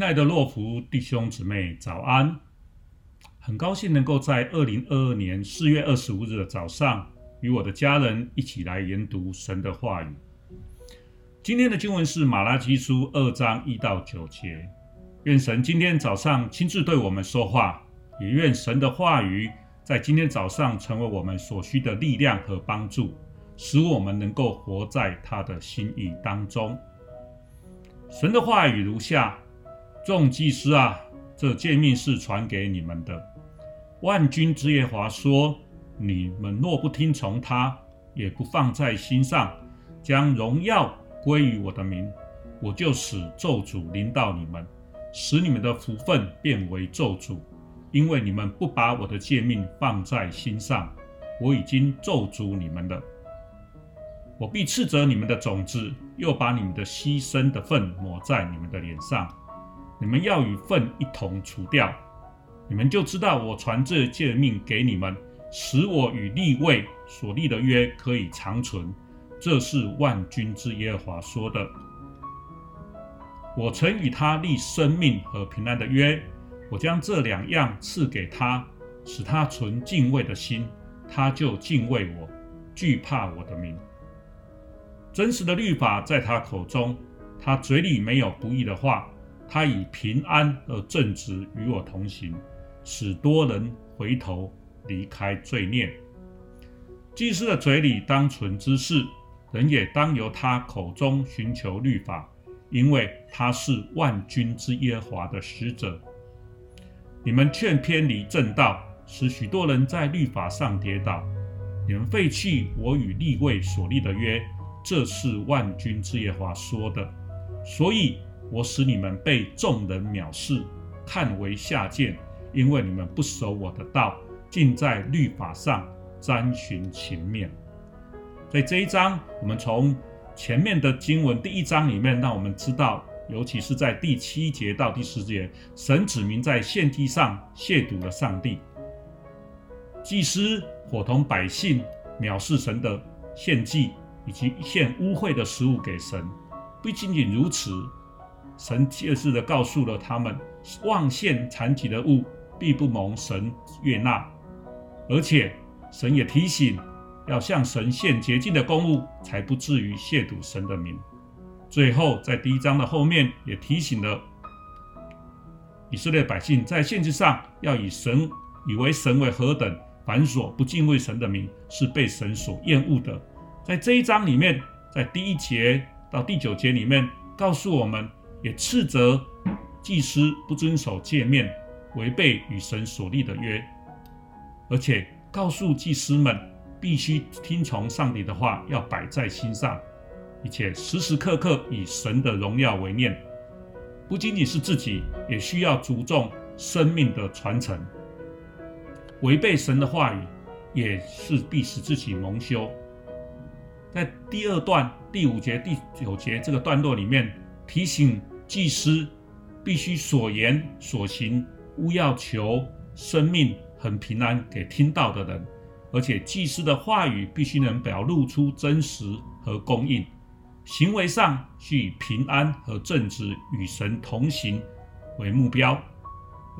亲爱的洛福弟兄姊妹，早安！很高兴能够在二零二二年四月二十五日的早上，与我的家人一起来研读神的话语。今天的经文是马拉基书二章一到九节。愿神今天早上亲自对我们说话，也愿神的话语在今天早上成为我们所需的力量和帮助，使我们能够活在他的心意当中。神的话语如下。众祭司啊，这诫命是传给你们的。万军之耶和华说：你们若不听从他，也不放在心上，将荣耀归于我的名，我就使咒诅临到你们，使你们的福分变为咒诅，因为你们不把我的诫命放在心上。我已经咒诅你们了。我必斥责你们的种子，又把你们的牺牲的份抹在你们的脸上。你们要与粪一同除掉，你们就知道我传这诫命给你们，使我与立位所立的约可以长存。这是万军之耶和华说的。我曾与他立生命和平安的约，我将这两样赐给他，使他存敬畏的心，他就敬畏我，惧怕我的名。真实的律法在他口中，他嘴里没有不义的话。他以平安和正直与我同行，使多人回头离开罪孽。祭司的嘴里当存知识，人也当由他口中寻求律法，因为他是万军之耶和华的使者。你们劝偏离正道，使许多人在律法上跌倒。你们废弃我与立位所立的约，这是万军之耶和华说的。所以。我使你们被众人藐视，看为下贱，因为你们不守我的道，竟在律法上沾徇情面。在这一章，我们从前面的经文第一章里面，让我们知道，尤其是在第七节到第十节，神指明在献祭上亵渎了上帝，祭司伙同百姓藐视神的献祭，以及献污秽的食物给神。不仅仅如此。神切实地告诉了他们，妄献残疾的物必不蒙神悦纳，而且神也提醒，要向神献洁净的公物，才不至于亵渎神的名。最后，在第一章的后面也提醒了以色列百姓，在献祭上要以神以为神为何等，凡所不敬畏神的名，是被神所厌恶的。在这一章里面，在第一节到第九节里面，告诉我们。也斥责祭司不遵守诫命，违背与神所立的约，而且告诉祭司们必须听从上帝的话，要摆在心上，并且时时刻刻以神的荣耀为念。不仅仅是自己，也需要注重生命的传承。违背神的话语，也是必使自己蒙羞。在第二段第五节、第九节这个段落里面提醒。祭司必须所言所行，勿要求生命很平安给听到的人，而且祭司的话语必须能表露出真实和公义，行为上需以平安和正直与神同行为目标，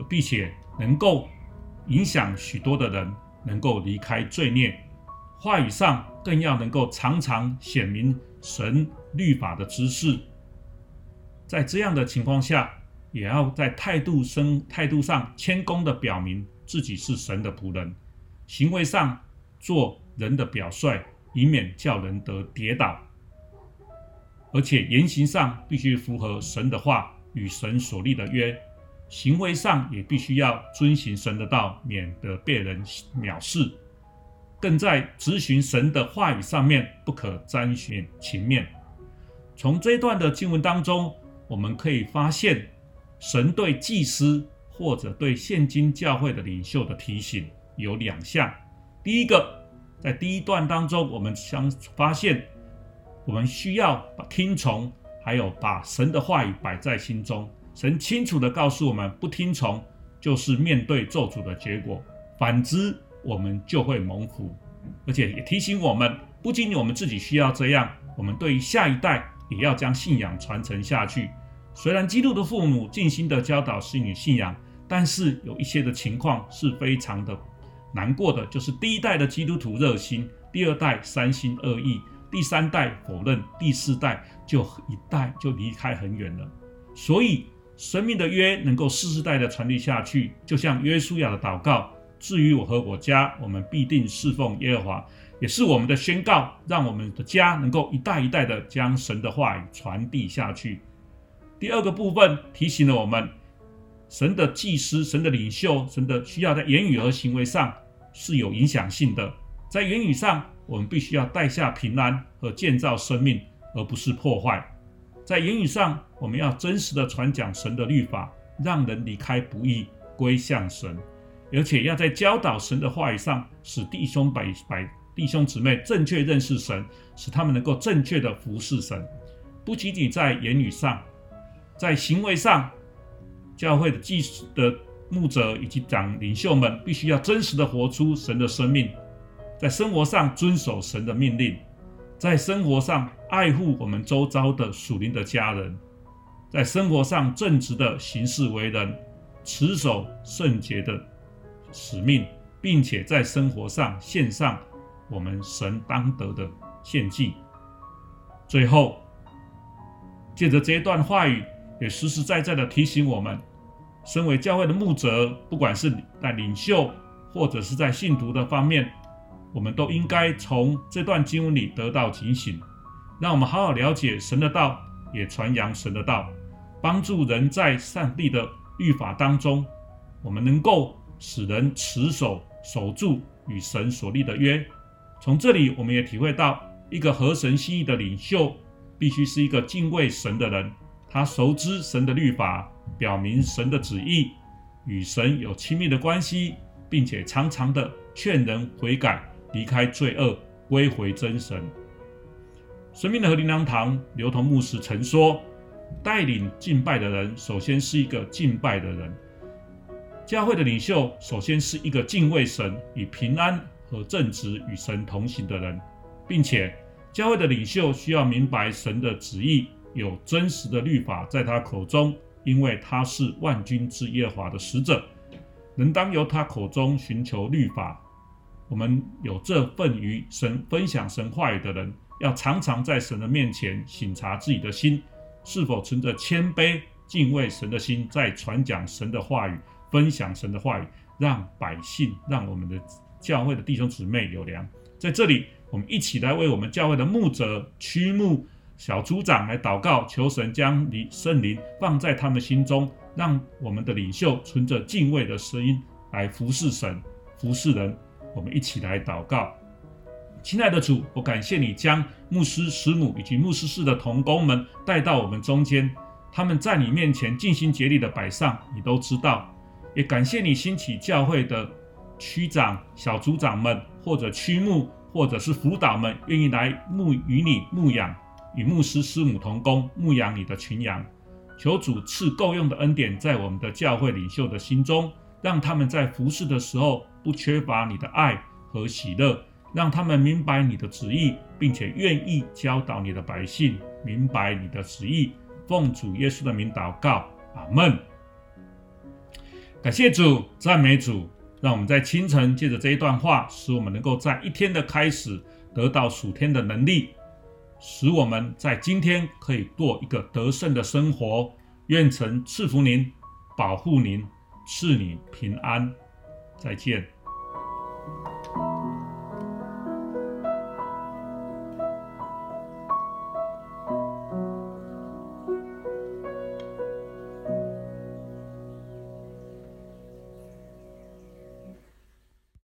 并且能够影响许多的人能够离开罪孽。话语上更要能够常常显明神律法的知识。在这样的情况下，也要在态度生态度上谦恭地表明自己是神的仆人，行为上做人的表率，以免叫人得跌倒。而且言行上必须符合神的话与神所立的约，行为上也必须要遵行神的道，免得被人藐视。更在执行神的话语上面不可沾徇情面。从这段的经文当中。我们可以发现，神对祭司或者对现今教会的领袖的提醒有两项。第一个，在第一段当中，我们相发现，我们需要把听从，还有把神的话语摆在心中。神清楚地告诉我们，不听从就是面对咒诅的结果；反之，我们就会蒙福。而且也提醒我们，不仅仅我们自己需要这样，我们对于下一代也要将信仰传承下去。虽然基督的父母尽心的教导儿女信仰，但是有一些的情况是非常的难过的，就是第一代的基督徒热心，第二代三心二意，第三代否认，第四代就一代就离开很远了。所以生命的约能够世世代的传递下去，就像约书亚的祷告：至于我和我家，我们必定侍奉耶和华。也是我们的宣告，让我们的家能够一代一代的将神的话语传递下去。第二个部分提醒了我们，神的祭司、神的领袖、神的需要在言语和行为上是有影响性的。在言语上，我们必须要带下平安和建造生命，而不是破坏。在言语上，我们要真实的传讲神的律法，让人离开不义，归向神，而且要在教导神的话语上，使弟兄百百。弟兄姊妹正确认识神，使他们能够正确的服侍神，不仅仅在言语上，在行为上，教会的祭司的牧者以及长领袖们必须要真实的活出神的生命，在生活上遵守神的命令，在生活上爱护我们周遭的属灵的家人，在生活上正直的行事为人，持守圣洁的使命，并且在生活上献上。我们神当得的献祭。最后，借着这段话语，也实实在在的提醒我们，身为教会的牧者，不管是在领袖或者是在信徒的方面，我们都应该从这段经文里得到警醒，让我们好好了解神的道，也传扬神的道，帮助人在上帝的律法当中，我们能够使人持守守住与神所立的约。从这里，我们也体会到，一个合神心意的领袖，必须是一个敬畏神的人。他熟知神的律法，表明神的旨意，与神有亲密的关系，并且常常的劝人悔改，离开罪恶，归回真神。生命的和灵粮堂刘同牧师曾说：“带领敬拜的人，首先是一个敬拜的人；教会的领袖，首先是一个敬畏神以平安。”和正直与神同行的人，并且教会的领袖需要明白神的旨意，有真实的律法在他口中，因为他是万军之耶和华的使者，能当由他口中寻求律法。我们有这份与神分享神话语的人，要常常在神的面前省察自己的心，是否存着谦卑敬畏神的心，在传讲神的话语，分享神的话语，让百姓，让我们的。教会的弟兄姊妹有粮，在这里，我们一起来为我们教会的牧者、区牧、小组长来祷告，求神将你圣灵放在他们心中，让我们的领袖存着敬畏的声音来服侍神、服侍人。我们一起来祷告，亲爱的主，我感谢你将牧师、师母以及牧师室的同工们带到我们中间，他们在你面前尽心竭力的摆上，你都知道。也感谢你兴起教会的。区长、小组长们，或者区牧，或者是辅导们，愿意来牧与你牧养，与牧师师母同工牧养你的群羊。求主赐够用的恩典在我们的教会领袖的心中，让他们在服侍的时候不缺乏你的爱和喜乐，让他们明白你的旨意，并且愿意教导你的百姓明白你的旨意。奉主耶稣的名祷告，阿门。感谢主，赞美主。让我们在清晨借着这一段话，使我们能够在一天的开始得到属天的能力，使我们在今天可以过一个得胜的生活。愿神赐福您，保护您，赐你平安。再见。